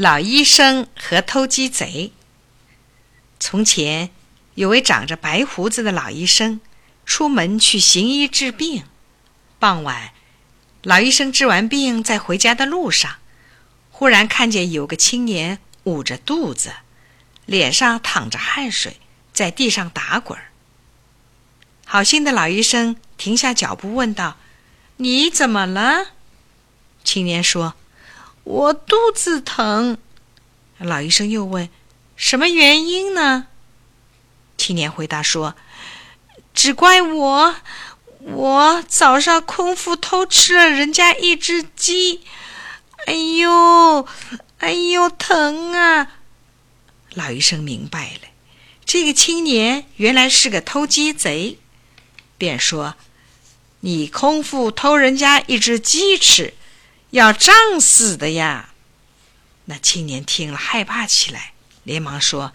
老医生和偷鸡贼。从前有位长着白胡子的老医生，出门去行医治病。傍晚，老医生治完病，在回家的路上，忽然看见有个青年捂着肚子，脸上淌着汗水，在地上打滚。好心的老医生停下脚步，问道：“你怎么了？”青年说。我肚子疼，老医生又问：“什么原因呢？”青年回答说：“只怪我，我早上空腹偷吃了人家一只鸡，哎呦，哎呦，疼啊！”老医生明白了，这个青年原来是个偷鸡贼，便说：“你空腹偷人家一只鸡吃。”要胀死的呀！那青年听了，害怕起来，连忙说：“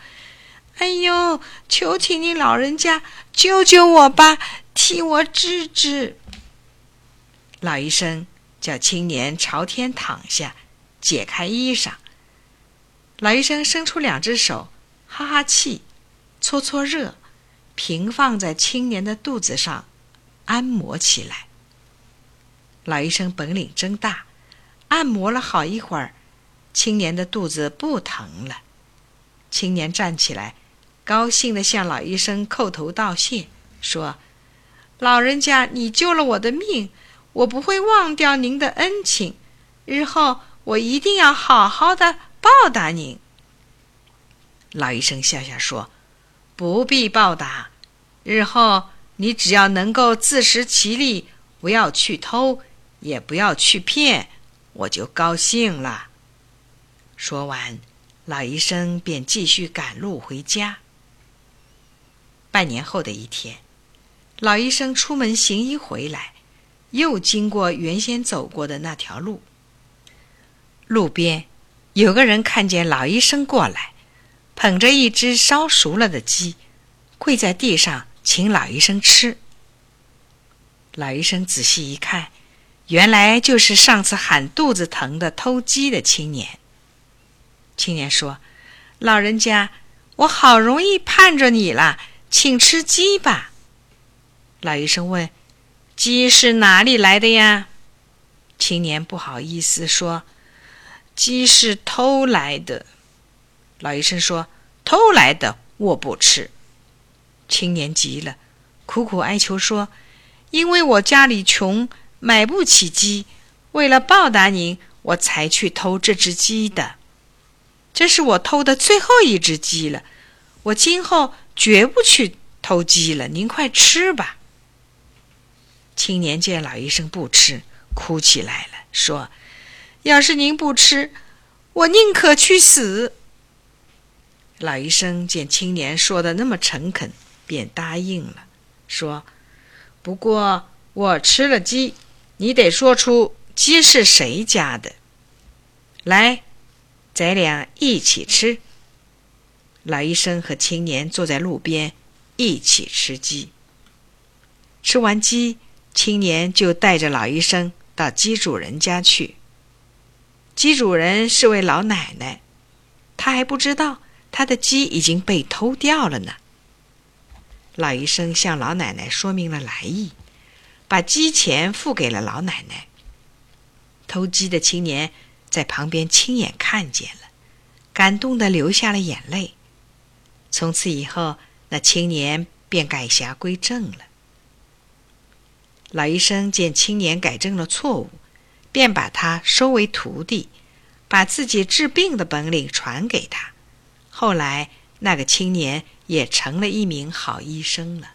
哎呦，求请你老人家救救我吧，替我治治。”老医生叫青年朝天躺下，解开衣裳。老医生伸出两只手，哈哈气，搓搓热，平放在青年的肚子上，按摩起来。老医生本领真大。按摩了好一会儿，青年的肚子不疼了。青年站起来，高兴地向老医生叩头道谢，说：“老人家，你救了我的命，我不会忘掉您的恩情，日后我一定要好好的报答您。”老医生笑笑说：“不必报答，日后你只要能够自食其力，不要去偷，也不要去骗。”我就高兴了。说完，老医生便继续赶路回家。半年后的一天，老医生出门行医回来，又经过原先走过的那条路。路边有个人看见老医生过来，捧着一只烧熟了的鸡，跪在地上请老医生吃。老医生仔细一看。原来就是上次喊肚子疼的偷鸡的青年。青年说：“老人家，我好容易盼着你了，请吃鸡吧。”老医生问：“鸡是哪里来的呀？”青年不好意思说：“鸡是偷来的。”老医生说：“偷来的我不吃。”青年急了，苦苦哀求说：“因为我家里穷。”买不起鸡，为了报答您，我才去偷这只鸡的。这是我偷的最后一只鸡了，我今后绝不去偷鸡了。您快吃吧。青年见老医生不吃，哭起来了，说：“要是您不吃，我宁可去死。”老医生见青年说的那么诚恳，便答应了，说：“不过我吃了鸡。”你得说出鸡是谁家的，来，咱俩一起吃。老医生和青年坐在路边一起吃鸡。吃完鸡，青年就带着老医生到鸡主人家去。鸡主人是位老奶奶，她还不知道她的鸡已经被偷掉了呢。老医生向老奶奶说明了来意。把鸡钱付给了老奶奶。偷鸡的青年在旁边亲眼看见了，感动的流下了眼泪。从此以后，那青年便改邪归正了。老医生见青年改正了错误，便把他收为徒弟，把自己治病的本领传给他。后来，那个青年也成了一名好医生了。